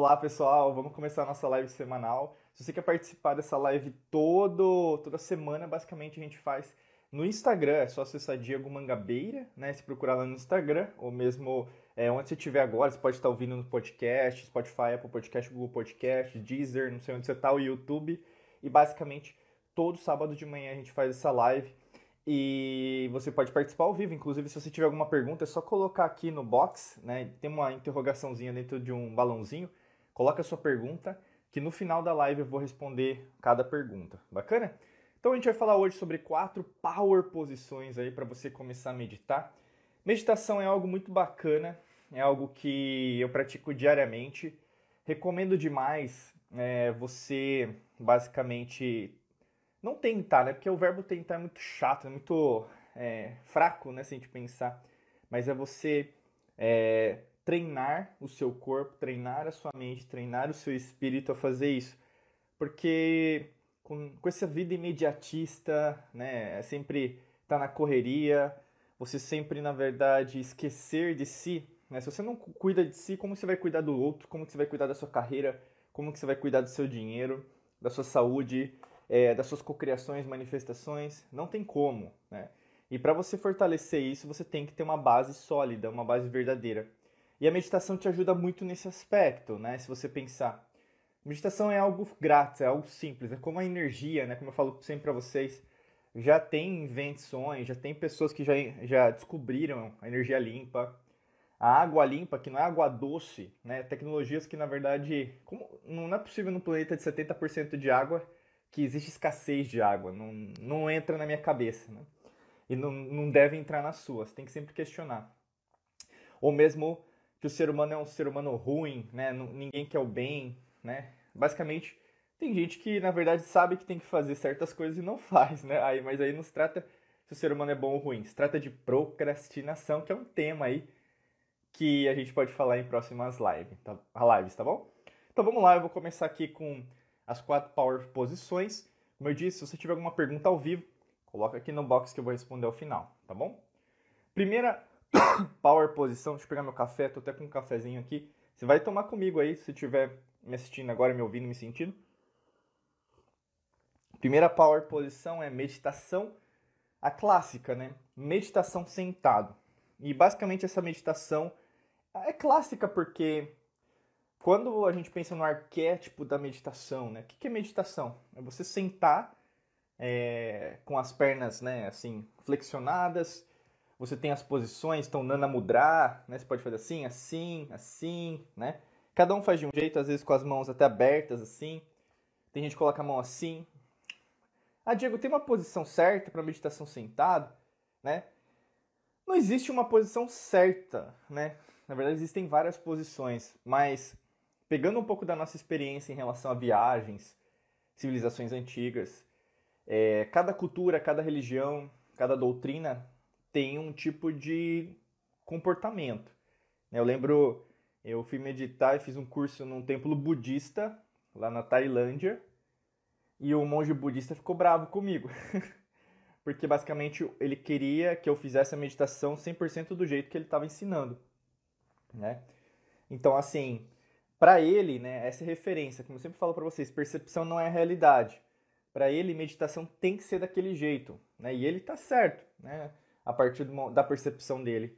Olá pessoal, vamos começar a nossa live semanal. Se você quer participar dessa live todo, toda semana, basicamente a gente faz no Instagram, é só acessar Diego Mangabeira, né? Se procurar lá no Instagram, ou mesmo é, onde você estiver agora, você pode estar ouvindo no podcast, Spotify, Apple Podcast, Google Podcast, Deezer, não sei onde você está, o YouTube. E basicamente todo sábado de manhã a gente faz essa live e você pode participar ao vivo. Inclusive, se você tiver alguma pergunta, é só colocar aqui no box, né? Tem uma interrogaçãozinha dentro de um balãozinho. Coloca a sua pergunta, que no final da live eu vou responder cada pergunta. Bacana? Então a gente vai falar hoje sobre quatro power posições aí para você começar a meditar. Meditação é algo muito bacana, é algo que eu pratico diariamente. Recomendo demais é, você basicamente não tentar, né? Porque o verbo tentar é muito chato, é muito é, fraco, né? Se a gente pensar. Mas é você é, treinar o seu corpo, treinar a sua mente, treinar o seu espírito a fazer isso. Porque com, com essa vida imediatista, né? É sempre tá na correria, você sempre, na verdade, esquecer de si. Né? Se você não cuida de si, como você vai cuidar do outro? Como você vai cuidar da sua carreira? Como você vai cuidar do seu dinheiro, da sua saúde? é, das suas cocriações, manifestações, não tem como, né? E para você fortalecer isso, você tem que ter uma base sólida, uma base verdadeira. E a meditação te ajuda muito nesse aspecto, né? Se você pensar. Meditação é algo grátis, é algo simples, é como a energia, né? Como eu falo sempre para vocês, já tem invenções, já tem pessoas que já, já descobriram a energia limpa, a água limpa, que não é água doce, né? Tecnologias que, na verdade, como não é possível no planeta de 70% de água que existe escassez de água. Não, não entra na minha cabeça. Né? E não, não deve entrar na sua. Você tem que sempre questionar. Ou mesmo que o ser humano é um ser humano ruim, né? ninguém quer o bem. Né? Basicamente, tem gente que na verdade sabe que tem que fazer certas coisas e não faz. Né? Aí, mas aí não se trata se o ser humano é bom ou ruim. Se trata de procrastinação, que é um tema aí que a gente pode falar em próximas lives, tá, lives, tá bom? Então vamos lá, eu vou começar aqui com as quatro power posições. Como eu disse, se você tiver alguma pergunta ao vivo, coloca aqui no box que eu vou responder ao final, tá bom? Primeira power posição, deixa eu pegar meu café, tô até com um cafezinho aqui. Você vai tomar comigo aí, se estiver me assistindo agora, me ouvindo, me sentindo. Primeira power posição é meditação, a clássica, né? Meditação sentado. E basicamente essa meditação é clássica porque quando a gente pensa no arquétipo da meditação, né? O que é meditação? É você sentar é, com as pernas, né, assim, flexionadas. Você tem as posições, então Nana Mudra, né? Você pode fazer assim, assim, assim, né? Cada um faz de um jeito, às vezes com as mãos até abertas, assim. Tem gente que coloca a mão assim. Ah, Diego, tem uma posição certa para meditação sentado, né? Não existe uma posição certa, né? Na verdade, existem várias posições, mas pegando um pouco da nossa experiência em relação a viagens, civilizações antigas, é, cada cultura, cada religião, cada doutrina tem um tipo de comportamento. Eu lembro, eu fui meditar e fiz um curso num templo budista lá na Tailândia e o monge budista ficou bravo comigo. Porque basicamente ele queria que eu fizesse a meditação 100% do jeito que ele estava ensinando, né? Então assim, para ele, né, essa é referência, como eu sempre falo para vocês, percepção não é realidade. Para ele, meditação tem que ser daquele jeito, né? E ele está certo, né? A partir da percepção dele.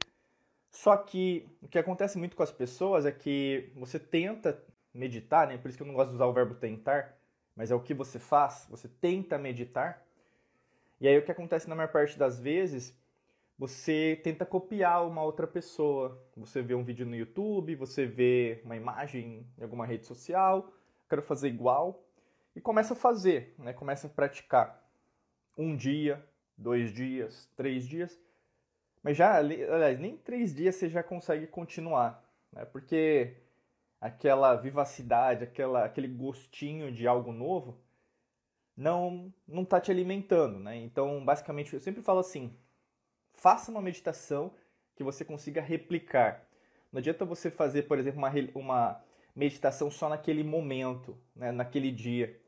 Só que o que acontece muito com as pessoas é que você tenta meditar, né? Por isso que eu não gosto de usar o verbo tentar, mas é o que você faz. Você tenta meditar. E aí o que acontece na maior parte das vezes você tenta copiar uma outra pessoa. Você vê um vídeo no YouTube, você vê uma imagem em alguma rede social, quero fazer igual e começa a fazer, né? Começa a praticar um dia, dois dias, três dias, mas já, aliás, nem três dias você já consegue continuar, né? Porque aquela vivacidade, aquela, aquele gostinho de algo novo não não está te alimentando, né? Então, basicamente, eu sempre falo assim, faça uma meditação que você consiga replicar. Não adianta você fazer, por exemplo, uma, uma meditação só naquele momento, né, naquele dia.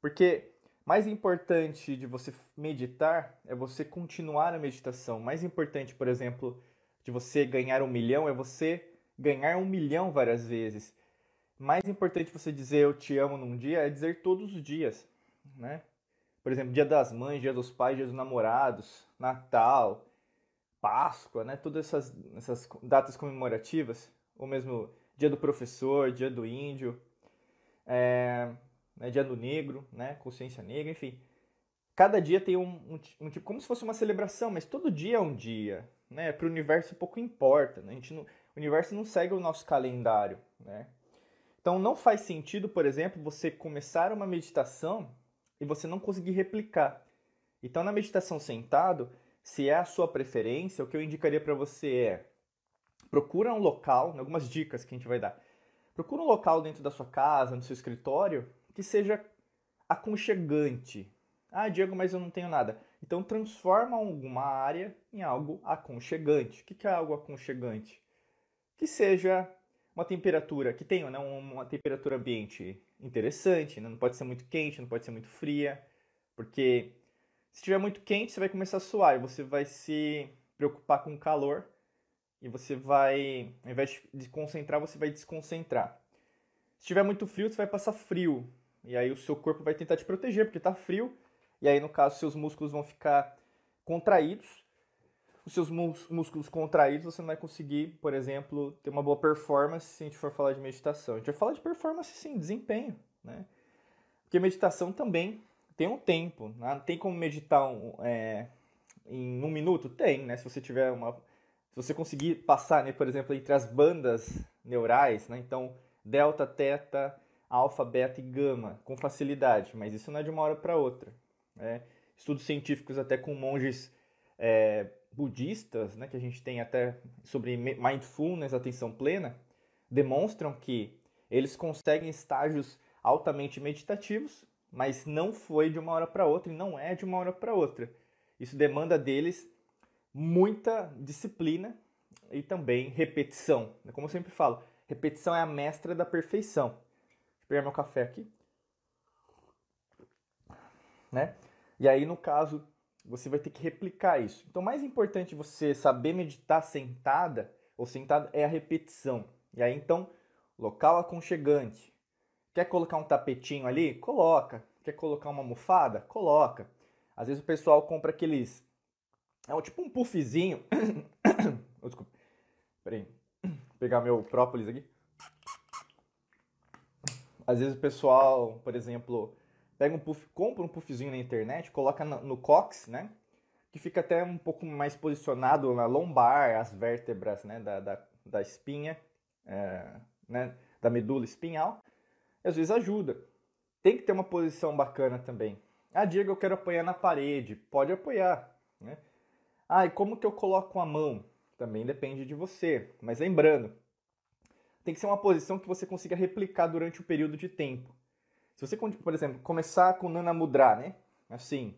Porque mais importante de você meditar é você continuar a meditação. Mais importante, por exemplo, de você ganhar um milhão é você ganhar um milhão várias vezes. mais importante você dizer eu te amo num dia é dizer todos os dias, né? Por exemplo, Dia das Mães, Dia dos Pais, Dia dos Namorados, Natal, Páscoa, né? Todas essas, essas datas comemorativas, ou mesmo Dia do Professor, Dia do Índio, é, né? Dia do Negro, né? Consciência Negra, enfim. Cada dia tem um, um, um tipo, como se fosse uma celebração, mas todo dia é um dia, né? Para o universo pouco importa, né? A gente não, o universo não segue o nosso calendário, né? Então não faz sentido, por exemplo, você começar uma meditação e você não conseguir replicar. Então na meditação sentado, se é a sua preferência, o que eu indicaria para você é procura um local, algumas dicas que a gente vai dar. Procura um local dentro da sua casa, no seu escritório, que seja aconchegante. Ah, Diego, mas eu não tenho nada. Então transforma alguma área em algo aconchegante. O que é algo aconchegante? Que seja uma temperatura que tenha né, uma temperatura ambiente interessante, né? não pode ser muito quente, não pode ser muito fria, porque se estiver muito quente você vai começar a suar e você vai se preocupar com o calor e você vai, ao invés de concentrar, você vai desconcentrar. Se estiver muito frio, você vai passar frio e aí o seu corpo vai tentar te proteger porque está frio e aí no caso seus músculos vão ficar contraídos os seus músculos contraídos, você não vai conseguir, por exemplo, ter uma boa performance se a gente for falar de meditação. A gente vai falar de performance sim, desempenho, né? Porque meditação também tem um tempo, né? tem como meditar é, em um minuto? Tem, né? Se você tiver uma... Se você conseguir passar, né, por exemplo, entre as bandas neurais, né? Então, delta, teta, alfa, beta e gama, com facilidade. Mas isso não é de uma hora para outra. Né? Estudos científicos até com monges é, budistas, né, que a gente tem até sobre mindfulness, atenção plena, demonstram que eles conseguem estágios altamente meditativos, mas não foi de uma hora para outra e não é de uma hora para outra. Isso demanda deles muita disciplina e também repetição. Como eu sempre falo, repetição é a mestra da perfeição. Pegar meu café aqui. Né? E aí, no caso você vai ter que replicar isso. Então, mais importante você saber meditar sentada ou sentado é a repetição. E aí, então, local aconchegante. Quer colocar um tapetinho ali? Coloca. Quer colocar uma almofada? Coloca. Às vezes o pessoal compra aqueles. É tipo um puffzinho. desculpa. Peraí. Vou pegar meu própolis aqui. Às vezes o pessoal, por exemplo, pega um puff, compra um puffzinho na internet, coloca no, cox, né? Que fica até um pouco mais posicionado na lombar, as vértebras, né? Da, da, da espinha, é, né? Da medula espinhal. E às vezes ajuda. Tem que ter uma posição bacana também. Ah, Diego, eu quero apoiar na parede. Pode apoiar, né? Ah, e como que eu coloco a mão? Também depende de você. Mas lembrando, tem que ser uma posição que você consiga replicar durante o período de tempo. Se você, por exemplo, começar com Nana Mudra, né? Assim,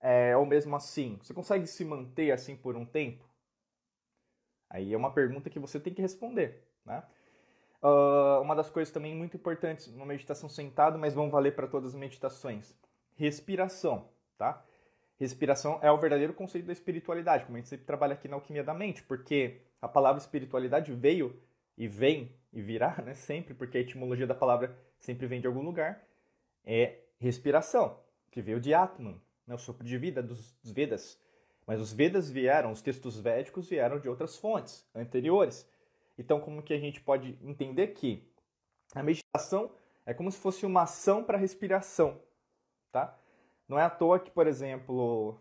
é, ou mesmo assim, você consegue se manter assim por um tempo? Aí é uma pergunta que você tem que responder, né? Uh, uma das coisas também muito importantes numa meditação sentado, mas vão valer para todas as meditações. Respiração, tá? Respiração é o verdadeiro conceito da espiritualidade, como a gente sempre trabalha aqui na Alquimia da Mente, porque a palavra espiritualidade veio e vem e virá, né, sempre, porque a etimologia da palavra sempre vem de algum lugar, é respiração, que veio de Atman, né, o sopro de vida dos, dos Vedas. Mas os Vedas vieram, os textos védicos vieram de outras fontes anteriores. Então, como que a gente pode entender que a meditação é como se fosse uma ação para respiração, tá? Não é à toa que, por exemplo,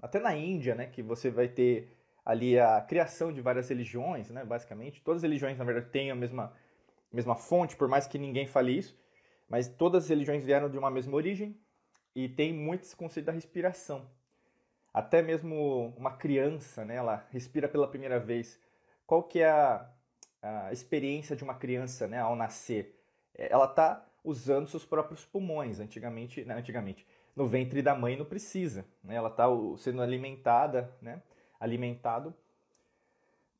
até na Índia, né, que você vai ter ali a criação de várias religiões, né, basicamente. Todas as religiões, na verdade, têm a mesma, mesma fonte, por mais que ninguém fale isso, mas todas as religiões vieram de uma mesma origem e tem muito esse conceito da respiração. Até mesmo uma criança, né, ela respira pela primeira vez. Qual que é a, a experiência de uma criança né, ao nascer? É, ela está usando seus próprios pulmões. Antigamente, né, antigamente, no ventre da mãe não precisa. Né, ela está sendo alimentada, né, alimentado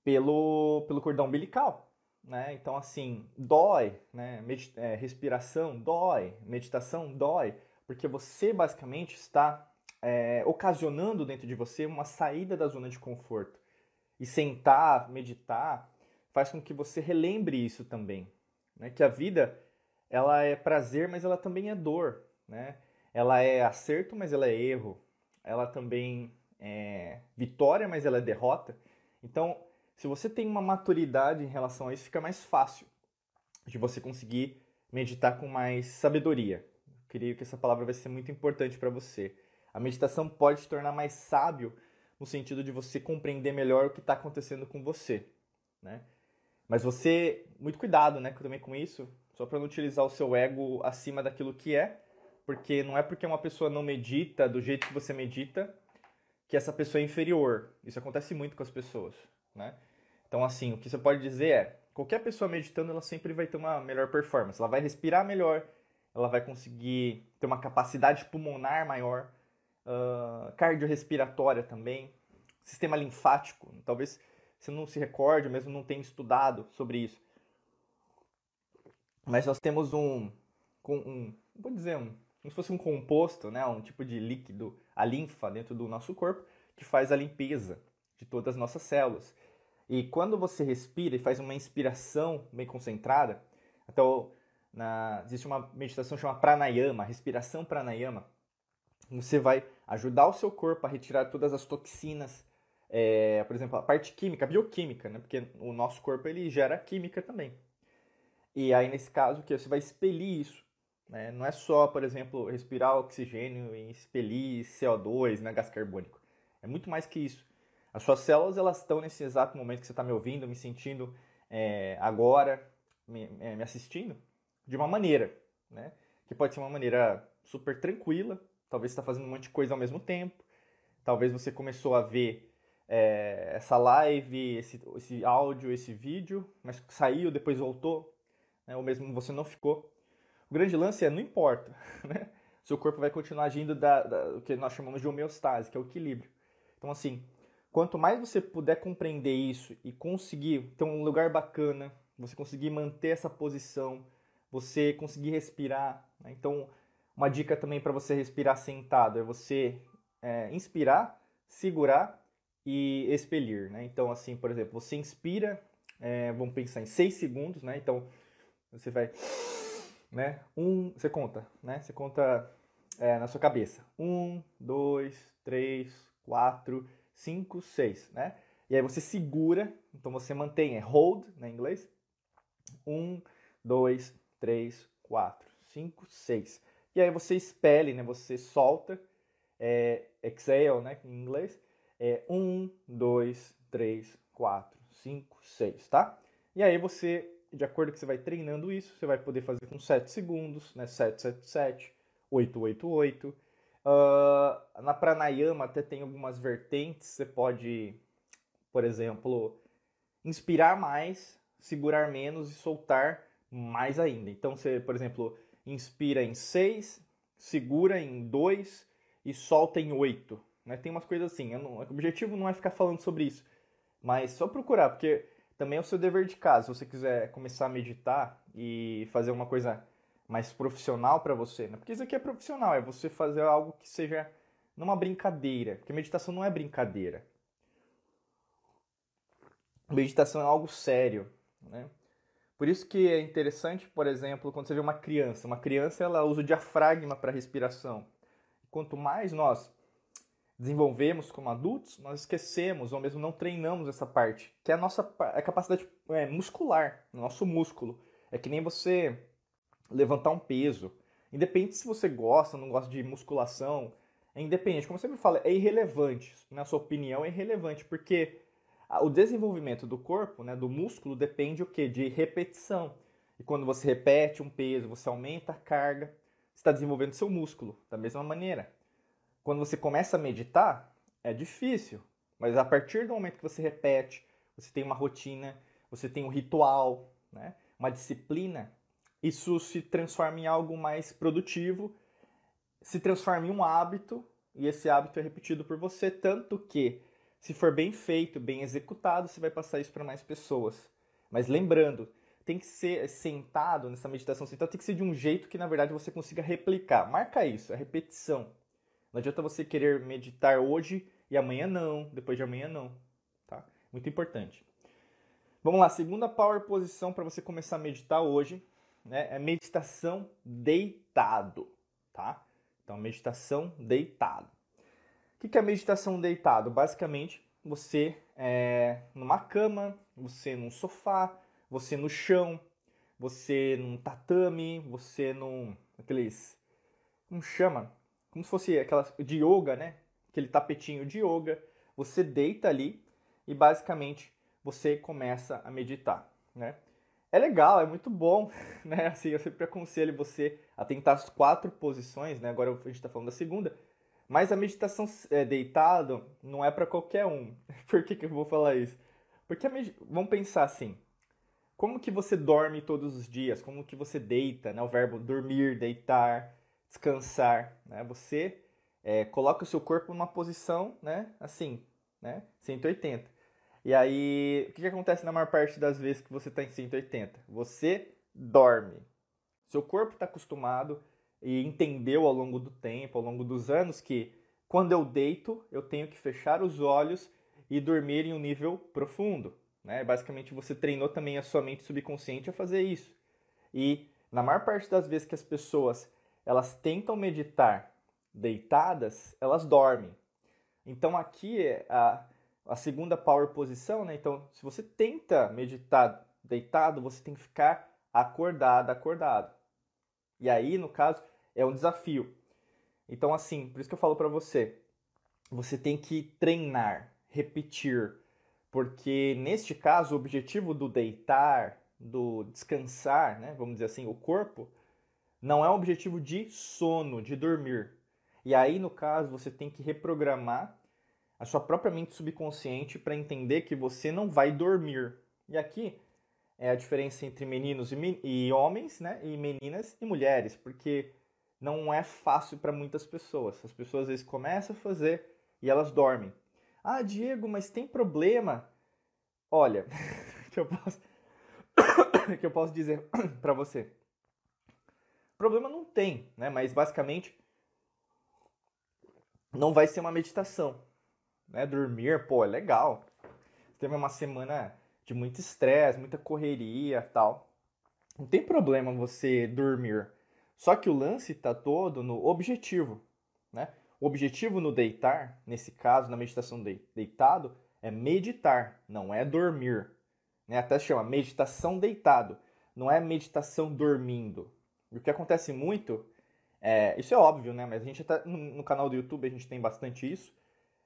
pelo, pelo cordão umbilical. Né? Então, assim, dói, né? É, respiração dói, meditação dói, porque você basicamente está é, ocasionando dentro de você uma saída da zona de conforto. E sentar, meditar, faz com que você relembre isso também. né? Que a vida ela é prazer, mas ela também é dor, né? Ela é acerto, mas ela é erro. Ela também é vitória, mas ela é derrota. Então, se você tem uma maturidade em relação a isso, fica mais fácil de você conseguir meditar com mais sabedoria. Eu creio que essa palavra vai ser muito importante para você. A meditação pode te tornar mais sábio no sentido de você compreender melhor o que está acontecendo com você, né? Mas você, muito cuidado, né, também com isso, só para não utilizar o seu ego acima daquilo que é, porque não é porque uma pessoa não medita do jeito que você medita que essa pessoa é inferior. Isso acontece muito com as pessoas, né? Então, assim, o que você pode dizer é, qualquer pessoa meditando, ela sempre vai ter uma melhor performance. Ela vai respirar melhor, ela vai conseguir ter uma capacidade pulmonar maior, uh, cardiorrespiratória também, sistema linfático. Talvez você não se recorde, mesmo não tenha estudado sobre isso. Mas nós temos um, um vou dizer, um, como se fosse um composto, né, um tipo de líquido, a linfa dentro do nosso corpo, que faz a limpeza de todas as nossas células. E quando você respira e faz uma inspiração bem concentrada, então na, existe uma meditação chamada pranayama, respiração pranayama, você vai ajudar o seu corpo a retirar todas as toxinas, é, por exemplo, a parte química, bioquímica, né? porque o nosso corpo ele gera química também. E aí, nesse caso, que você vai expelir isso. Né? Não é só, por exemplo, respirar oxigênio e expelir CO2, né, gás carbônico. É muito mais que isso. As suas células elas estão nesse exato momento que você está me ouvindo, me sentindo é, agora, me, é, me, assistindo, de uma maneira, né? Que pode ser uma maneira super tranquila, talvez você está fazendo um monte de coisa ao mesmo tempo, talvez você começou a ver é, essa live, esse, esse áudio, esse vídeo, mas saiu, depois voltou, né? ou mesmo você não ficou. O grande lance é, não importa, né? Seu corpo vai continuar agindo da, da, o que nós chamamos de homeostase, que é o equilíbrio. Então, assim, Quanto mais você puder compreender isso e conseguir ter um lugar bacana, você conseguir manter essa posição, você conseguir respirar. Né? Então, uma dica também para você respirar sentado é você é, inspirar, segurar e expelir. Né? Então, assim, por exemplo, você inspira, é, vamos pensar em 6 segundos, né? Então, você vai. Né? Um, você conta, né? Você conta é, na sua cabeça. Um, dois, três, quatro. 5, 6, né? E aí você segura, então você mantém, é hold, né, em inglês. 1, 2, 3, 4, 5, 6. E aí você expele, né, você solta, é, exhale, né, em inglês. É 1, 2, 3, 4, 5, 6, tá? E aí você, de acordo que você vai treinando isso, você vai poder fazer com 7 segundos, né, 7, 7, 7, 8, 8, 8, Uh, na pranayama até tem algumas vertentes. Você pode, por exemplo, inspirar mais, segurar menos e soltar mais ainda. Então você, por exemplo, inspira em 6, segura em 2 e solta em 8. Né? Tem umas coisas assim. Não, o objetivo não é ficar falando sobre isso, mas só procurar, porque também é o seu dever de casa. Se você quiser começar a meditar e fazer uma coisa mais profissional para você, né? Porque isso aqui é profissional, é você fazer algo que seja numa brincadeira, porque meditação não é brincadeira. Meditação é algo sério, né? Por isso que é interessante, por exemplo, quando você vê uma criança, uma criança ela usa o diafragma para respiração. Quanto mais nós desenvolvemos como adultos, nós esquecemos ou mesmo não treinamos essa parte, que é a nossa a capacidade é, muscular, nosso músculo. É que nem você levantar um peso. Independente se você gosta ou não gosta de musculação, é independente. Como você me fala, é irrelevante. Na sua opinião, é irrelevante, porque o desenvolvimento do corpo, né, do músculo, depende o quê? De repetição. E quando você repete um peso, você aumenta a carga, está desenvolvendo seu músculo da mesma maneira. Quando você começa a meditar, é difícil, mas a partir do momento que você repete, você tem uma rotina, você tem um ritual, né, uma disciplina, isso se transforma em algo mais produtivo, se transforma em um hábito, e esse hábito é repetido por você, tanto que, se for bem feito, bem executado, você vai passar isso para mais pessoas. Mas lembrando, tem que ser sentado nessa meditação sentado, tem que ser de um jeito que na verdade você consiga replicar. Marca isso, a repetição. Não adianta você querer meditar hoje e amanhã não, depois de amanhã não, tá? Muito importante. Vamos lá, segunda power posição para você começar a meditar hoje, né? É meditação deitado, tá? Então, meditação deitado. O que é meditação deitado? Basicamente, você é numa cama, você num sofá, você no chão, você num tatame, você num aqueles como chama? Como se fosse aquelas de yoga, né? Aquele tapetinho de yoga. Você deita ali e basicamente você começa a meditar, né? É legal, é muito bom, né? Assim, eu sempre aconselho você a tentar as quatro posições, né? Agora a gente está falando da segunda, mas a meditação é, deitado não é para qualquer um. Por que, que eu vou falar isso? Porque med... vamos pensar assim, como que você dorme todos os dias? Como que você deita, né? O verbo dormir, deitar, descansar, né? Você é, coloca o seu corpo numa posição, né? Assim, né? 180. E aí, o que, que acontece na maior parte das vezes que você está em 180? Você dorme. Seu corpo está acostumado e entendeu ao longo do tempo, ao longo dos anos, que quando eu deito, eu tenho que fechar os olhos e dormir em um nível profundo. Né? Basicamente, você treinou também a sua mente subconsciente a fazer isso. E na maior parte das vezes que as pessoas elas tentam meditar deitadas, elas dormem. Então aqui a, a segunda power posição, né? Então, se você tenta meditar deitado, você tem que ficar acordado, acordado. E aí, no caso, é um desafio. Então, assim, por isso que eu falo para você, você tem que treinar, repetir, porque neste caso o objetivo do deitar, do descansar, né, vamos dizer assim, o corpo, não é um objetivo de sono, de dormir. E aí, no caso, você tem que reprogramar a sua própria mente subconsciente para entender que você não vai dormir. E aqui é a diferença entre meninos e, e homens, né? E meninas e mulheres, porque não é fácil para muitas pessoas. As pessoas às vezes começam a fazer e elas dormem. Ah, Diego, mas tem problema? Olha, que eu posso que eu posso dizer para você. Problema não tem, né? Mas basicamente não vai ser uma meditação né? Dormir, pô, é legal. Teve uma semana de muito estresse, muita correria tal. Não tem problema você dormir. Só que o lance está todo no objetivo, né? O objetivo no deitar, nesse caso, na meditação de, deitado, é meditar, não é dormir. Né? Até chama meditação deitado, não é meditação dormindo. O que acontece muito, é, isso é óbvio, né? Mas a gente até no, no canal do YouTube a gente tem bastante isso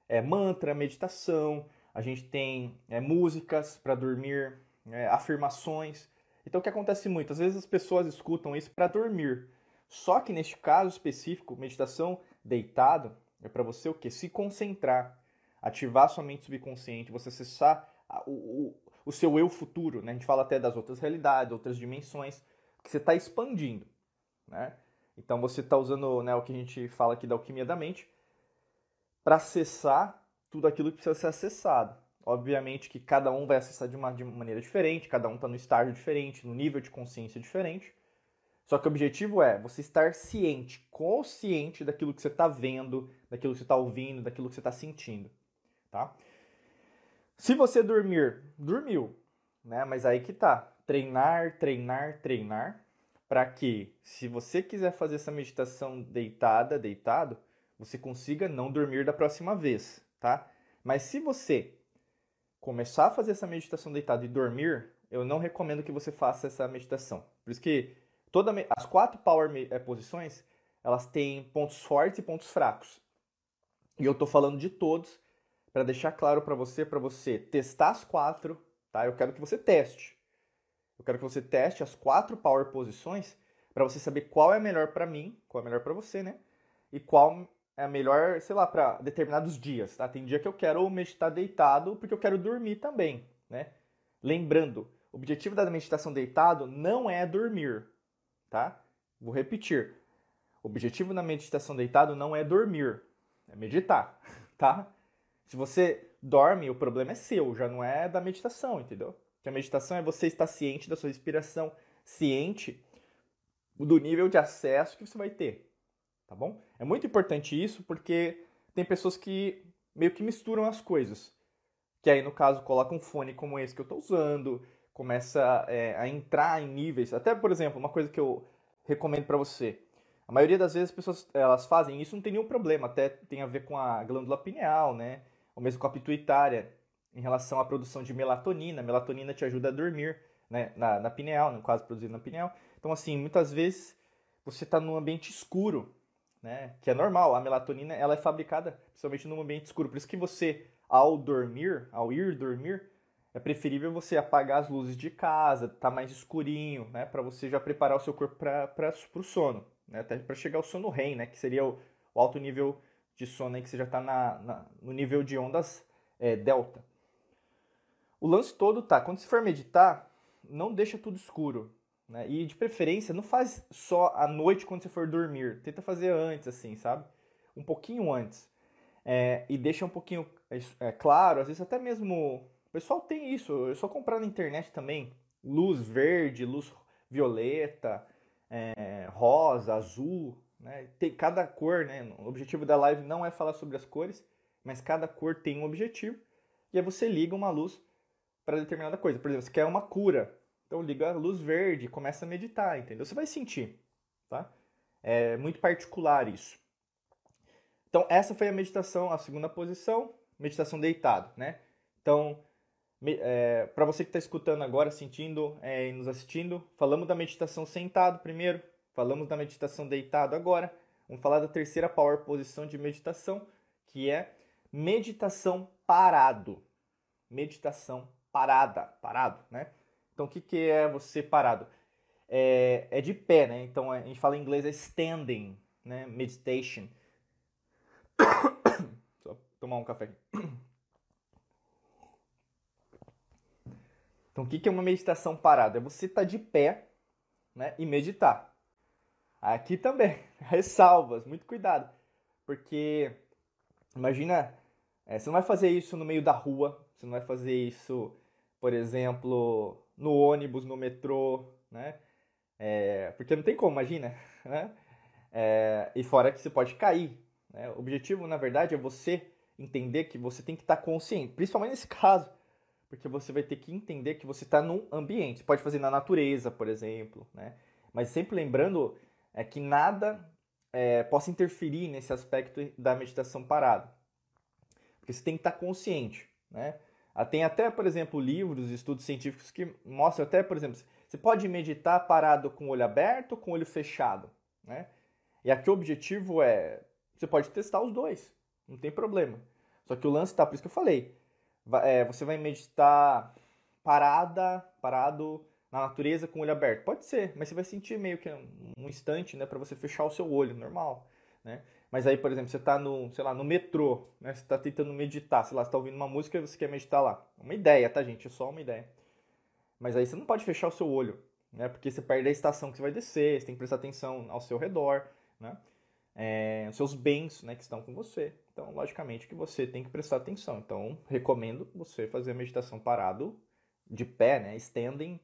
é, mantra, meditação, a gente tem é, músicas para dormir, é, afirmações. Então o que acontece muito? Às vezes as pessoas escutam isso para dormir. Só que neste caso específico, meditação deitado, é para você o que? Se concentrar, ativar sua mente subconsciente, você acessar o, o, o seu eu futuro. Né? A gente fala até das outras realidades, outras dimensões, que você está expandindo. Né? Então você está usando né, o que a gente fala aqui da alquimia da mente para acessar tudo aquilo que precisa ser acessado. Obviamente que cada um vai acessar de uma, de uma maneira diferente, cada um está no estágio diferente, no nível de consciência diferente. Só que o objetivo é você estar ciente, consciente daquilo que você está vendo, daquilo que você está ouvindo, daquilo que você está sentindo, tá? Se você dormir, dormiu, né? Mas aí que tá. Treinar, treinar, treinar, para que, se você quiser fazer essa meditação deitada, deitado, você consiga não dormir da próxima vez, tá? Mas se você começar a fazer essa meditação deitado e dormir, eu não recomendo que você faça essa meditação. Por isso que toda as quatro power é, posições, elas têm pontos fortes e pontos fracos. E eu estou falando de todos para deixar claro para você, para você testar as quatro, tá? Eu quero que você teste. Eu quero que você teste as quatro power posições para você saber qual é a melhor para mim, qual é a melhor para você, né? E qual é a melhor, sei lá, para determinados dias, tá? Tem dia que eu quero meditar deitado porque eu quero dormir também, né? Lembrando, o objetivo da meditação deitado não é dormir, tá? Vou repetir. O objetivo da meditação deitado não é dormir, é meditar, tá? Se você dorme, o problema é seu, já não é da meditação, entendeu? A meditação é você estar ciente da sua respiração, ciente do nível de acesso que você vai ter tá bom? É muito importante isso porque tem pessoas que meio que misturam as coisas. que aí no caso coloca um fone como esse que eu estou usando, começa é, a entrar em níveis. Até, por exemplo, uma coisa que eu recomendo para você. A maioria das vezes as pessoas elas fazem isso, não tem nenhum problema, até tem a ver com a glândula pineal, né? Ou mesmo com a pituitária, em relação à produção de melatonina. A melatonina te ajuda a dormir, né? Na, na pineal, no caso produzido na pineal. Então, assim, muitas vezes você está num ambiente escuro, né? Que é normal. A melatonina ela é fabricada principalmente num ambiente escuro. Por isso que você, ao dormir, ao ir dormir, é preferível você apagar as luzes de casa, tá mais escurinho, né? Para você já preparar o seu corpo para o sono né? até para chegar ao sono REM, né? que seria o, o, alto nível de sono aí, que você já está na, na, no nível de ondas é, delta. O lance todo tá, quando você for meditar, não deixa tudo escuro. Né? E de preferência, não faz só à noite quando você for dormir. Tenta fazer antes, assim, sabe? Um pouquinho antes. É, e deixa um pouquinho é, claro, às vezes até mesmo. O pessoal tem isso, é só comprar na internet também. Luz verde, luz violeta, é, rosa, azul, né? Tem cada cor, né? O objetivo da live não é falar sobre as cores, mas cada cor tem um objetivo. E aí você liga uma luz para determinada coisa. Por exemplo, você quer uma cura, então liga a luz verde, começa a meditar, entendeu? Você vai sentir, tá? É muito particular isso. Então essa foi a meditação, a segunda posição, meditação deitado, né? Então é, para você que está escutando agora, sentindo é, e nos assistindo, falamos da meditação sentado primeiro, falamos da meditação deitado agora. Vamos falar da terceira power posição de meditação, que é meditação parado. Meditação parada, parado, né? Então, o que, que é você parado? É, é de pé, né? Então, a gente fala em inglês é standing, né? Meditation. Só tomar um café aqui. Então, o que é uma meditação parada? É você estar tá de pé né, e meditar. Aqui também, ressalvas, muito cuidado. Porque, imagina, é, você não vai fazer isso no meio da rua, você não vai fazer isso, por exemplo, no ônibus, no metrô, né? É, porque não tem como, imagina, né? É, e fora que você pode cair. Né? O objetivo, na verdade, é você entender que você tem que estar consciente, principalmente nesse caso porque você vai ter que entender que você está num ambiente. Você pode fazer na natureza, por exemplo, né? Mas sempre lembrando é que nada é, possa interferir nesse aspecto da meditação parada. Porque você tem que estar tá consciente, né? Ah, tem até, por exemplo, livros, estudos científicos que mostram até, por exemplo, você pode meditar parado com o olho aberto ou com o olho fechado, né? E aqui o objetivo é, você pode testar os dois, não tem problema. Só que o lance tá, por isso que eu falei, é, você vai meditar parada, parado na natureza com o olho aberto? Pode ser, mas você vai sentir meio que um instante, né, para você fechar o seu olho, normal, né? Mas aí, por exemplo, você está no, sei lá, no metrô, né? Você está tentando meditar, sei lá, você está ouvindo uma música e você quer meditar lá. Uma ideia, tá, gente? É só uma ideia. Mas aí você não pode fechar o seu olho, né? Porque você perde a estação que você vai descer, você tem que prestar atenção ao seu redor, né? É, os seus bens, né, que estão com você. Então, logicamente que você tem que prestar atenção. Então, recomendo você fazer a meditação parado, de pé, né? Standing,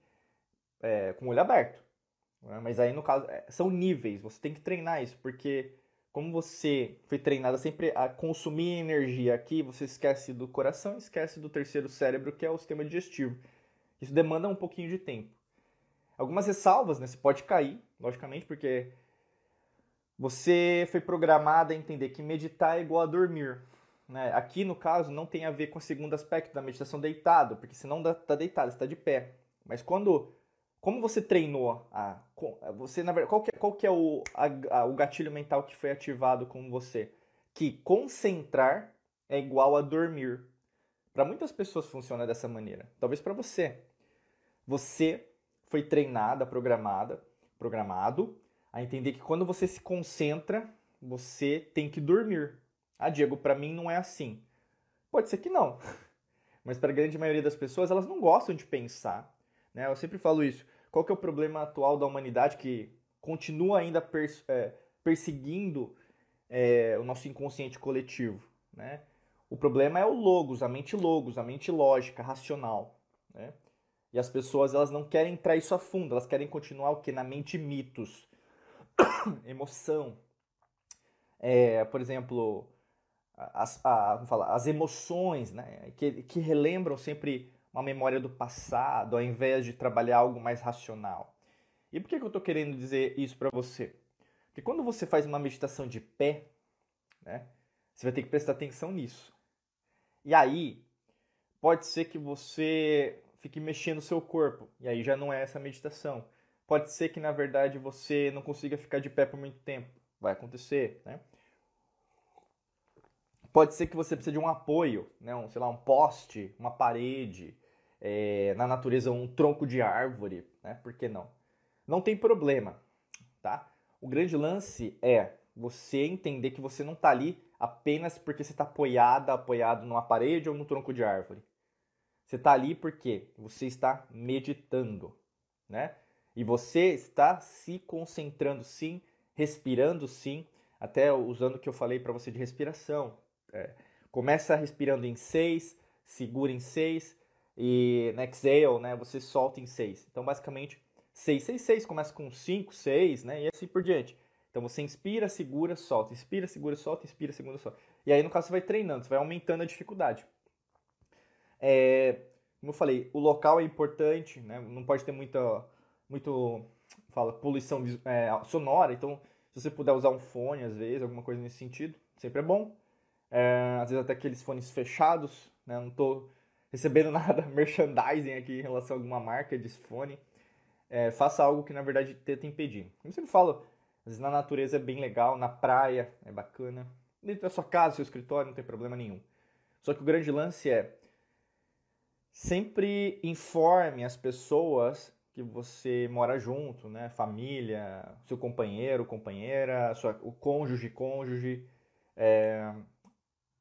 é, com o olho aberto. Né? Mas aí, no caso, é, são níveis. Você tem que treinar isso, porque como você foi treinado sempre a consumir energia aqui, você esquece do coração, esquece do terceiro cérebro, que é o sistema digestivo. Isso demanda um pouquinho de tempo. Algumas ressalvas, né? Você pode cair, logicamente, porque você foi programado a entender que meditar é igual a dormir. Né? Aqui, no caso, não tem a ver com o segundo aspecto da meditação deitado, porque senão está deitado, está de pé. Mas quando, como você treinou, a, você na verdade, qual que, é, qual que é o, a, a, o gatilho mental que foi ativado com você? Que concentrar é igual a dormir. Para muitas pessoas funciona dessa maneira. Talvez para você. Você foi treinada, programada, programado a entender que quando você se concentra, você tem que dormir. Ah, Diego, para mim não é assim. Pode ser que não. Mas para a grande maioria das pessoas, elas não gostam de pensar. Né? Eu sempre falo isso. Qual que é o problema atual da humanidade que continua ainda pers é, perseguindo é, o nosso inconsciente coletivo? Né? O problema é o logos, a mente logos, a mente lógica, racional. Né? E as pessoas elas não querem entrar isso a fundo, elas querem continuar o que? Na mente mitos emoção. É, por exemplo, as, a, falar, as emoções, né? que, que relembram sempre uma memória do passado, ao invés de trabalhar algo mais racional. E por que, que eu estou querendo dizer isso para você? Porque quando você faz uma meditação de pé, né, você vai ter que prestar atenção nisso. E aí, pode ser que você fique mexendo o seu corpo, e aí já não é essa meditação. Pode ser que, na verdade, você não consiga ficar de pé por muito tempo. Vai acontecer, né? Pode ser que você precise de um apoio, né? um, sei lá, um poste, uma parede, é, na natureza um tronco de árvore, né? Por que não? Não tem problema, tá? O grande lance é você entender que você não está ali apenas porque você está apoiada, apoiado numa parede ou no tronco de árvore. Você está ali porque você está meditando, né? E você está se concentrando sim, respirando sim, até usando o que eu falei para você de respiração. É, começa respirando em 6, segura em 6 e na exhale, né, você solta em 6. Então, basicamente, 6, 6, 6, começa com 5, 6, né, e assim por diante. Então, você inspira, segura, solta, inspira, segura, solta, inspira, segura, solta. E aí, no caso, você vai treinando, você vai aumentando a dificuldade. É, como eu falei, o local é importante, né, não pode ter muita, muito, fala, poluição é, sonora, então, se você puder usar um fone, às vezes, alguma coisa nesse sentido, sempre é bom. É, às vezes até aqueles fones fechados, né? Não estou recebendo nada merchandising aqui em relação a alguma marca de fone. É, faça algo que na verdade tenta impedir. Como eu sempre falo, às vezes na natureza é bem legal, na praia é bacana, dentro da sua casa, seu escritório, não tem problema nenhum. Só que o grande lance é sempre informe as pessoas que você mora junto, né? Família, seu companheiro, companheira, sua, o cônjuge, cônjuge, é,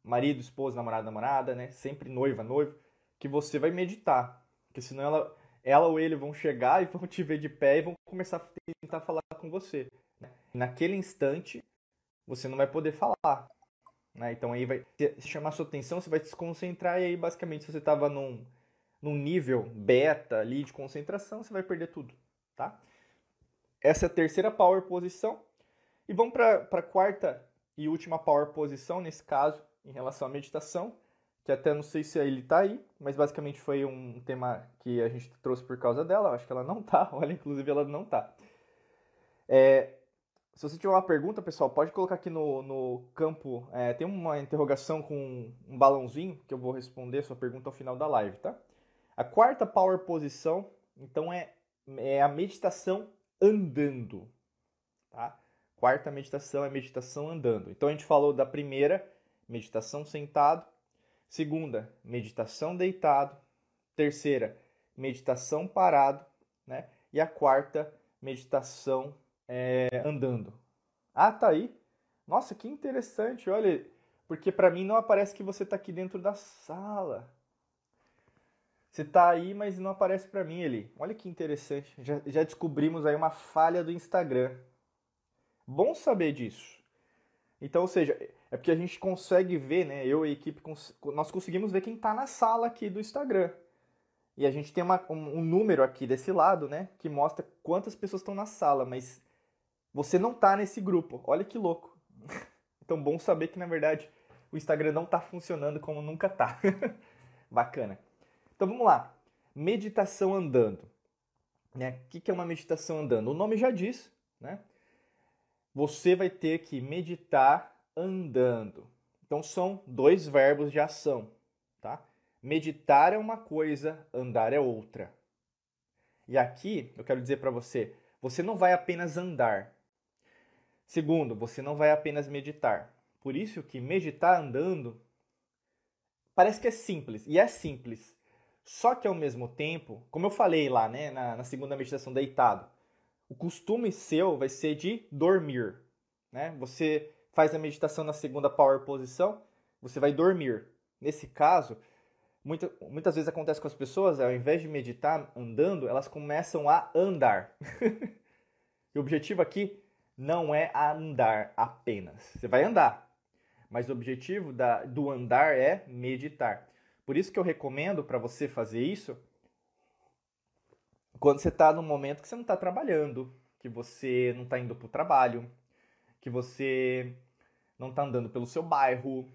marido, esposa, namorado, namorada, né? Sempre noiva, noivo, que você vai meditar. Porque senão ela, ela ou ele vão chegar e vão te ver de pé e vão começar a tentar falar com você. Né? Naquele instante, você não vai poder falar. Né? Então aí vai chamar sua atenção, você vai se concentrar e aí basicamente se você estava num, num nível beta ali de concentração, você vai perder tudo, tá? Essa é a terceira power posição. E vamos para a quarta e última power posição nesse caso, em relação à meditação, que até não sei se ele está aí, mas basicamente foi um tema que a gente trouxe por causa dela. acho que ela não está, olha, inclusive ela não está. É, se você tiver uma pergunta, pessoal, pode colocar aqui no, no campo. É, tem uma interrogação com um balãozinho que eu vou responder sua pergunta ao final da live, tá? A quarta power posição, então, é, é a meditação andando, tá? Quarta meditação é meditação andando. Então a gente falou da primeira, meditação sentado. Segunda, meditação deitado. Terceira, meditação parado. Né? E a quarta, meditação é, andando. Ah, tá aí. Nossa, que interessante. Olha, porque para mim não aparece que você está aqui dentro da sala. Você está aí, mas não aparece para mim ali. Olha que interessante. Já, já descobrimos aí uma falha do Instagram. Bom saber disso. Então, ou seja, é porque a gente consegue ver, né? Eu e a equipe, nós conseguimos ver quem está na sala aqui do Instagram. E a gente tem uma, um, um, número aqui desse lado, né? Que mostra quantas pessoas estão na sala, mas você não está nesse grupo. Olha que louco. Então, bom saber que, na verdade, o Instagram não está funcionando como nunca está. Bacana. Então, vamos lá. Meditação andando. Né? O que é uma meditação andando? O nome já diz, né? Você vai ter que meditar andando. Então são dois verbos de ação, tá? Meditar é uma coisa, andar é outra. E aqui eu quero dizer para você, você não vai apenas andar. Segundo, você não vai apenas meditar. Por isso que meditar andando parece que é simples, e é simples. Só que ao mesmo tempo, como eu falei lá, né, na, na segunda meditação deitado, o costume seu vai ser de dormir. Né? Você faz a meditação na segunda power posição, você vai dormir. Nesse caso, muita, muitas vezes acontece com as pessoas, ao invés de meditar andando, elas começam a andar. e o objetivo aqui não é andar apenas. Você vai andar, mas o objetivo da, do andar é meditar. Por isso que eu recomendo para você fazer isso quando você está num momento que você não está trabalhando, que você não está indo para o trabalho, que você não está andando pelo seu bairro,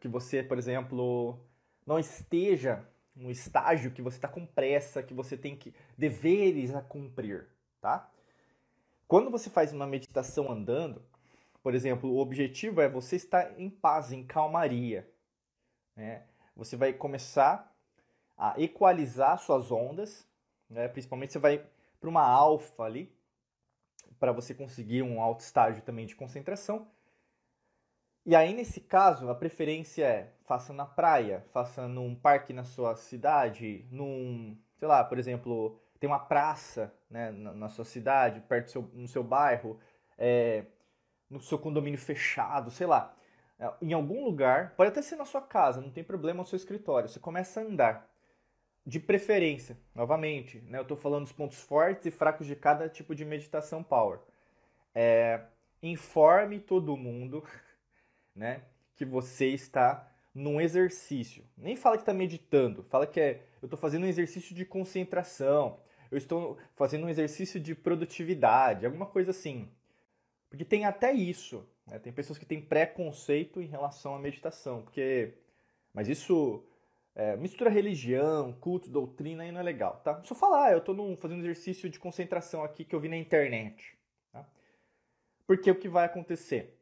que você, por exemplo, não esteja no estágio que você está com pressa, que você tem que deveres a cumprir, tá? Quando você faz uma meditação andando, por exemplo, o objetivo é você estar em paz, em calmaria. Né? Você vai começar a equalizar suas ondas, né? principalmente você vai para uma alfa ali, para você conseguir um alto estágio também de concentração. E aí, nesse caso, a preferência é faça na praia, faça num parque na sua cidade, num, sei lá, por exemplo, tem uma praça né, na, na sua cidade, perto do seu, no seu bairro, é, no seu condomínio fechado, sei lá. É, em algum lugar, pode até ser na sua casa, não tem problema no seu escritório. Você começa a andar. De preferência, novamente, né, eu estou falando dos pontos fortes e fracos de cada tipo de meditação power. É, informe todo mundo né, que você está num exercício. Nem fala que está meditando, fala que é, eu estou fazendo um exercício de concentração, eu estou fazendo um exercício de produtividade, alguma coisa assim. Porque tem até isso. Né? Tem pessoas que têm preconceito em relação à meditação, porque. Mas isso é, mistura religião, culto, doutrina aí não é legal, tá? Só falar, eu estou fazendo um exercício de concentração aqui que eu vi na internet. Tá? Porque o que vai acontecer?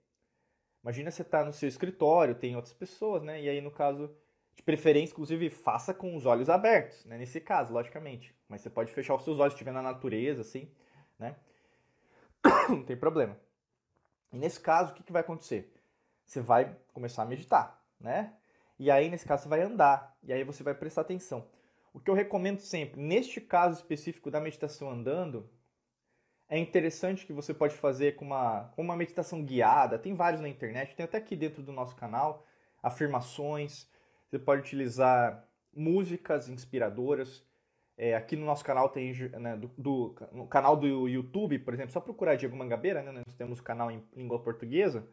Imagina você está no seu escritório, tem outras pessoas, né? E aí, no caso, de preferência, inclusive, faça com os olhos abertos, né? Nesse caso, logicamente. Mas você pode fechar os seus olhos se estiver na natureza, assim, né? Não tem problema. E nesse caso, o que, que vai acontecer? Você vai começar a meditar, né? E aí, nesse caso, você vai andar. E aí você vai prestar atenção. O que eu recomendo sempre, neste caso específico da meditação andando, é interessante que você pode fazer com uma, com uma meditação guiada. Tem vários na internet, tem até aqui dentro do nosso canal, afirmações, você pode utilizar músicas inspiradoras. É, aqui no nosso canal tem, né, do, do, no canal do YouTube, por exemplo, só procurar Diego Mangabeira, né, nós temos canal em língua portuguesa,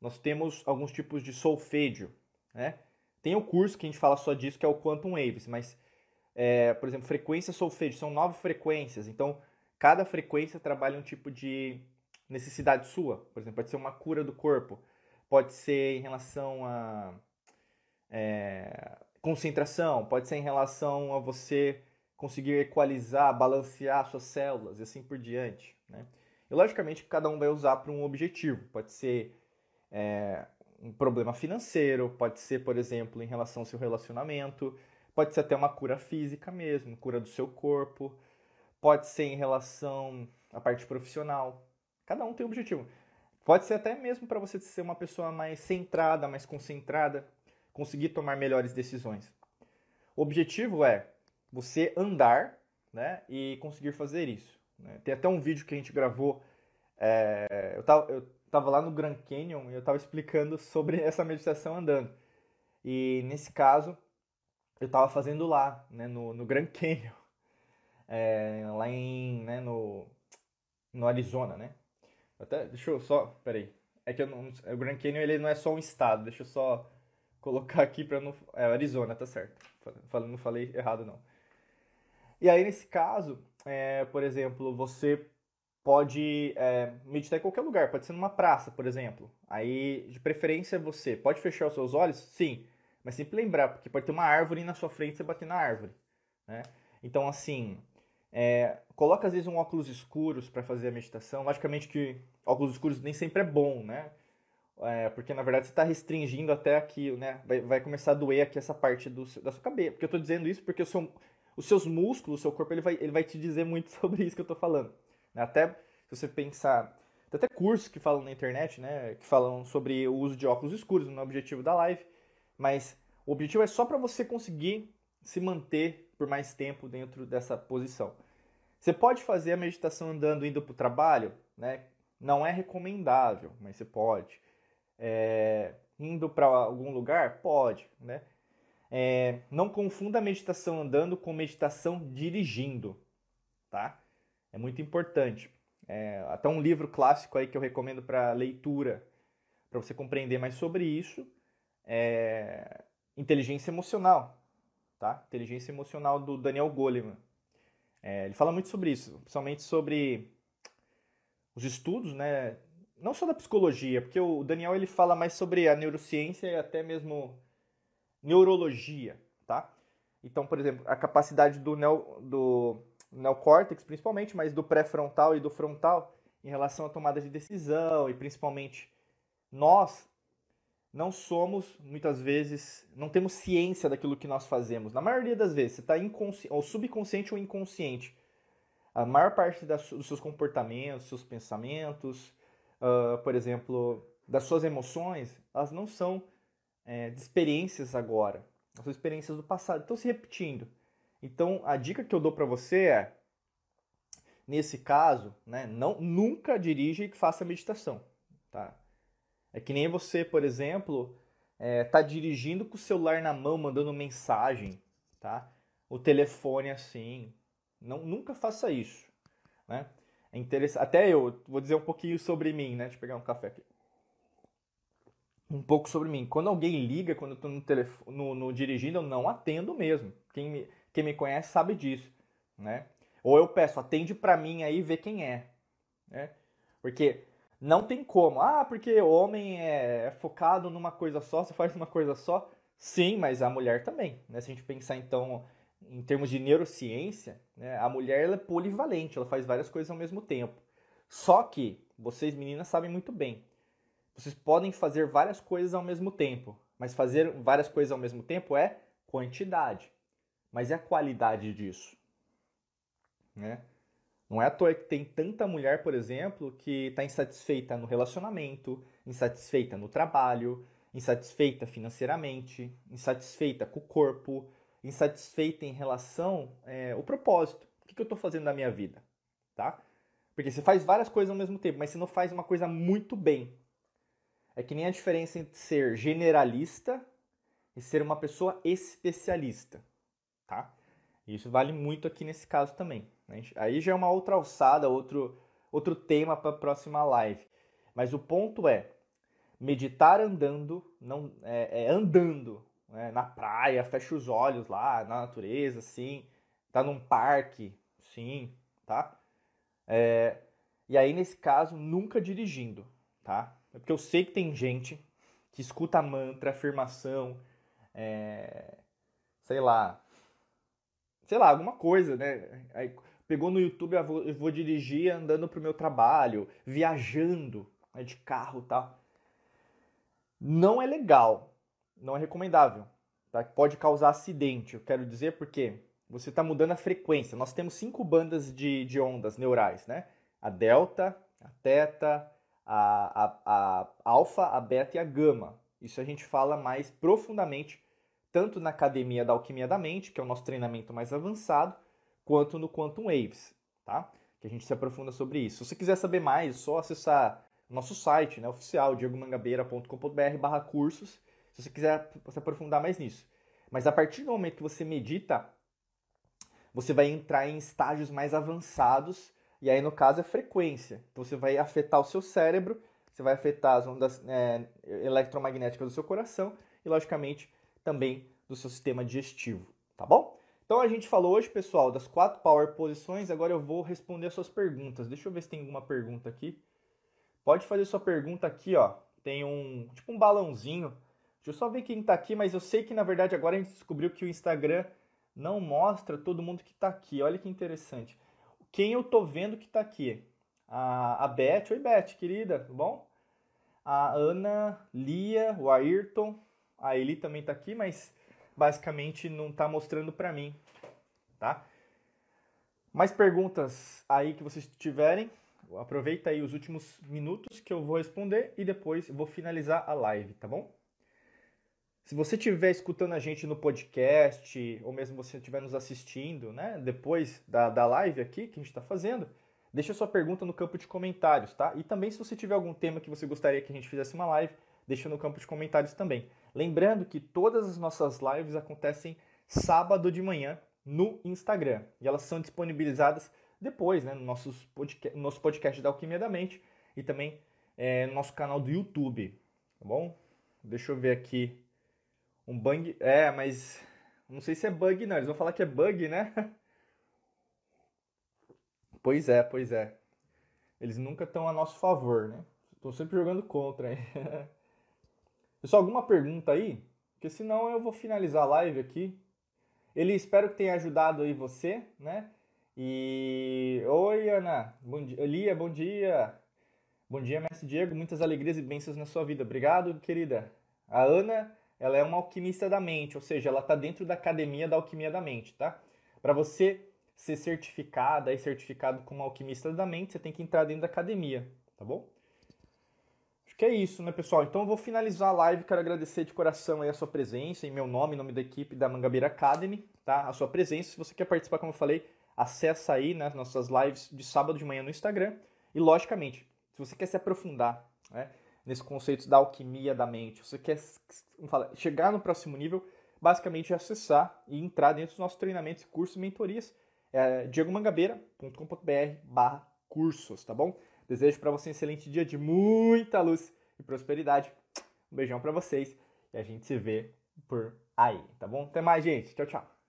nós temos alguns tipos de solfedio, né? Tem o curso que a gente fala só disso, que é o Quantum Waves, mas, é, por exemplo, frequência solfedio, são nove frequências, então cada frequência trabalha um tipo de necessidade sua, por exemplo, pode ser uma cura do corpo, pode ser em relação a é, concentração, pode ser em relação a você conseguir equalizar, balancear suas células e assim por diante. Né? E logicamente cada um vai usar para um objetivo. Pode ser é, um problema financeiro, pode ser, por exemplo, em relação ao seu relacionamento, pode ser até uma cura física mesmo, cura do seu corpo, pode ser em relação à parte profissional. Cada um tem um objetivo. Pode ser até mesmo para você ser uma pessoa mais centrada, mais concentrada, conseguir tomar melhores decisões. O objetivo é você andar né, e conseguir fazer isso. Né? Tem até um vídeo que a gente gravou. É, eu, tava, eu tava lá no Grand Canyon e eu estava explicando sobre essa meditação andando. E nesse caso, eu estava fazendo lá, né, no, no Grand Canyon, é, lá em, né, no, no Arizona, né? Até, deixa eu só, peraí. É que não, o Grand Canyon ele não é só um estado, deixa eu só colocar aqui para não. É Arizona, tá certo. Não falei errado, não. E aí, nesse caso, é, por exemplo, você pode é, meditar em qualquer lugar, pode ser numa praça, por exemplo. Aí, de preferência, você pode fechar os seus olhos? Sim, mas sempre lembrar, porque pode ter uma árvore na sua frente e você bater na árvore. Né? Então, assim, é, coloca às vezes um óculos escuros para fazer a meditação. Logicamente que óculos escuros nem sempre é bom, né? É, porque na verdade você está restringindo até aqui, né? Vai, vai, começar a doer aqui essa parte do, da sua cabeça. Porque eu estou dizendo isso porque seu, os seus músculos, o seu corpo, ele vai, ele vai te dizer muito sobre isso que eu estou falando. Né? Até se você pensar. Tem até cursos que falam na internet, né? Que falam sobre o uso de óculos escuros no objetivo da live. Mas o objetivo é só para você conseguir se manter por mais tempo dentro dessa posição. Você pode fazer a meditação andando, indo para o trabalho, né? Não é recomendável, mas você pode é, indo para algum lugar? Pode, né? É, não confunda a meditação andando com meditação dirigindo, tá? É muito importante. É, até um livro clássico aí que eu recomendo para leitura, para você compreender mais sobre isso, é Inteligência Emocional, tá? Inteligência Emocional do Daniel Goleman. É, ele fala muito sobre isso, principalmente sobre os estudos, né, não só da psicologia, porque o Daniel ele fala mais sobre a neurociência e até mesmo neurologia, tá? Então, por exemplo, a capacidade do, neo, do neocórtex, principalmente, mas do pré-frontal e do frontal, em relação à tomada de decisão e principalmente nós não somos, muitas vezes, não temos ciência daquilo que nós fazemos. Na maioria das vezes, você está ou subconsciente ou inconsciente. A maior parte das, dos seus comportamentos, seus pensamentos, uh, por exemplo, das suas emoções, elas não são é, de experiências agora, são experiências do passado, estão se repetindo. Então, a dica que eu dou para você é, nesse caso, né, não, nunca dirija e faça meditação. Tá? É que nem você, por exemplo, é, tá dirigindo com o celular na mão, mandando mensagem, tá? O telefone assim. Não, nunca faça isso, né? É interessante. Até eu vou dizer um pouquinho sobre mim, né? Deixa eu pegar um café aqui. Um pouco sobre mim. Quando alguém liga, quando eu tô no, no, no dirigindo, eu não atendo mesmo. Quem me, quem me conhece sabe disso, né? Ou eu peço, atende para mim aí, vê quem é, né? Porque não tem como. Ah, porque o homem é focado numa coisa só, você faz uma coisa só. Sim, mas a mulher também. Né? Se a gente pensar então em termos de neurociência, né? a mulher ela é polivalente, ela faz várias coisas ao mesmo tempo. Só que vocês meninas sabem muito bem. Vocês podem fazer várias coisas ao mesmo tempo, mas fazer várias coisas ao mesmo tempo é quantidade. Mas é a qualidade disso, né? Não é à toa que tem tanta mulher, por exemplo, que está insatisfeita no relacionamento, insatisfeita no trabalho, insatisfeita financeiramente, insatisfeita com o corpo, insatisfeita em relação é, ao propósito. O que, que eu estou fazendo na minha vida? Tá? Porque você faz várias coisas ao mesmo tempo, mas você não faz uma coisa muito bem. É que nem a diferença entre ser generalista e ser uma pessoa especialista. Tá? Isso vale muito aqui nesse caso também. Aí já é uma outra alçada, outro, outro tema para a próxima live. Mas o ponto é, meditar andando, não é, é andando né? na praia, fecha os olhos lá, na natureza, sim. Tá num parque, sim, tá? É, e aí, nesse caso, nunca dirigindo, tá? É porque eu sei que tem gente que escuta mantra, afirmação, é, sei lá, sei lá, alguma coisa, né? Aí, pegou no YouTube, eu vou, eu vou dirigir andando para o meu trabalho, viajando né, de carro e tal. Não é legal, não é recomendável. Tá? Pode causar acidente, eu quero dizer porque você está mudando a frequência. Nós temos cinco bandas de, de ondas neurais, né? A delta, a teta, a, a, a alfa, a beta e a gama. Isso a gente fala mais profundamente, tanto na academia da alquimia da mente, que é o nosso treinamento mais avançado, quanto no Quantum Waves, tá? Que a gente se aprofunda sobre isso. Se você quiser saber mais, é só acessar nosso site, né, oficial, diegomangabeira.com.br cursos, se você quiser se aprofundar mais nisso. Mas a partir do momento que você medita, você vai entrar em estágios mais avançados, e aí no caso é frequência. Então você vai afetar o seu cérebro, você vai afetar as ondas é, eletromagnéticas do seu coração e, logicamente, também do seu sistema digestivo, tá bom? Então a gente falou hoje, pessoal, das quatro power posições. Agora eu vou responder as suas perguntas. Deixa eu ver se tem alguma pergunta aqui. Pode fazer sua pergunta aqui, ó. Tem um tipo um balãozinho. Deixa eu só ver quem está aqui, mas eu sei que na verdade agora a gente descobriu que o Instagram não mostra todo mundo que está aqui. Olha que interessante. Quem eu tô vendo que está aqui? A, a Beth. Oi, Beth, querida, tudo bom? A Ana, Lia, o Ayrton. A Eli também está aqui, mas basicamente não está mostrando para mim, tá? Mais perguntas aí que vocês tiverem, aproveita aí os últimos minutos que eu vou responder e depois vou finalizar a live, tá bom? Se você estiver escutando a gente no podcast, ou mesmo você estiver nos assistindo, né, depois da, da live aqui que a gente está fazendo, deixa sua pergunta no campo de comentários, tá? E também se você tiver algum tema que você gostaria que a gente fizesse uma live, deixa no campo de comentários também. Lembrando que todas as nossas lives acontecem sábado de manhã no Instagram e elas são disponibilizadas depois né, no nossos podcast, nosso podcast da Alquimia da Mente e também é, no nosso canal do YouTube. Tá bom? Deixa eu ver aqui. Um bug. É, mas. Não sei se é bug, não. Eles vão falar que é bug, né? Pois é, pois é. Eles nunca estão a nosso favor, né? Tô sempre jogando contra, hein? Pessoal, alguma pergunta aí? Porque senão eu vou finalizar a live aqui. Ele espero que tenha ajudado aí você, né? E oi, Ana. Bom dia, Lia, bom dia. Bom dia, mestre Diego. Muitas alegrias e bênçãos na sua vida. Obrigado, querida. A Ana, ela é uma alquimista da mente, ou seja, ela está dentro da academia da alquimia da mente, tá? Para você ser certificada e certificado como alquimista da mente, você tem que entrar dentro da academia, tá bom? Que é isso, né, pessoal? Então eu vou finalizar a live. Quero agradecer de coração aí a sua presença, em meu nome, em nome da equipe da Mangabeira Academy, tá? A sua presença. Se você quer participar, como eu falei, acessa aí né, nossas lives de sábado de manhã no Instagram. E, logicamente, se você quer se aprofundar né, nesse conceito da alquimia da mente, você quer falar, chegar no próximo nível, basicamente é acessar e entrar dentro dos nossos treinamentos, cursos e mentorias é diegomangabeira.com.br barra cursos, tá bom? Desejo para você um excelente dia de muita luz e prosperidade. Um beijão para vocês e a gente se vê por aí, tá bom? Até mais, gente. Tchau, tchau.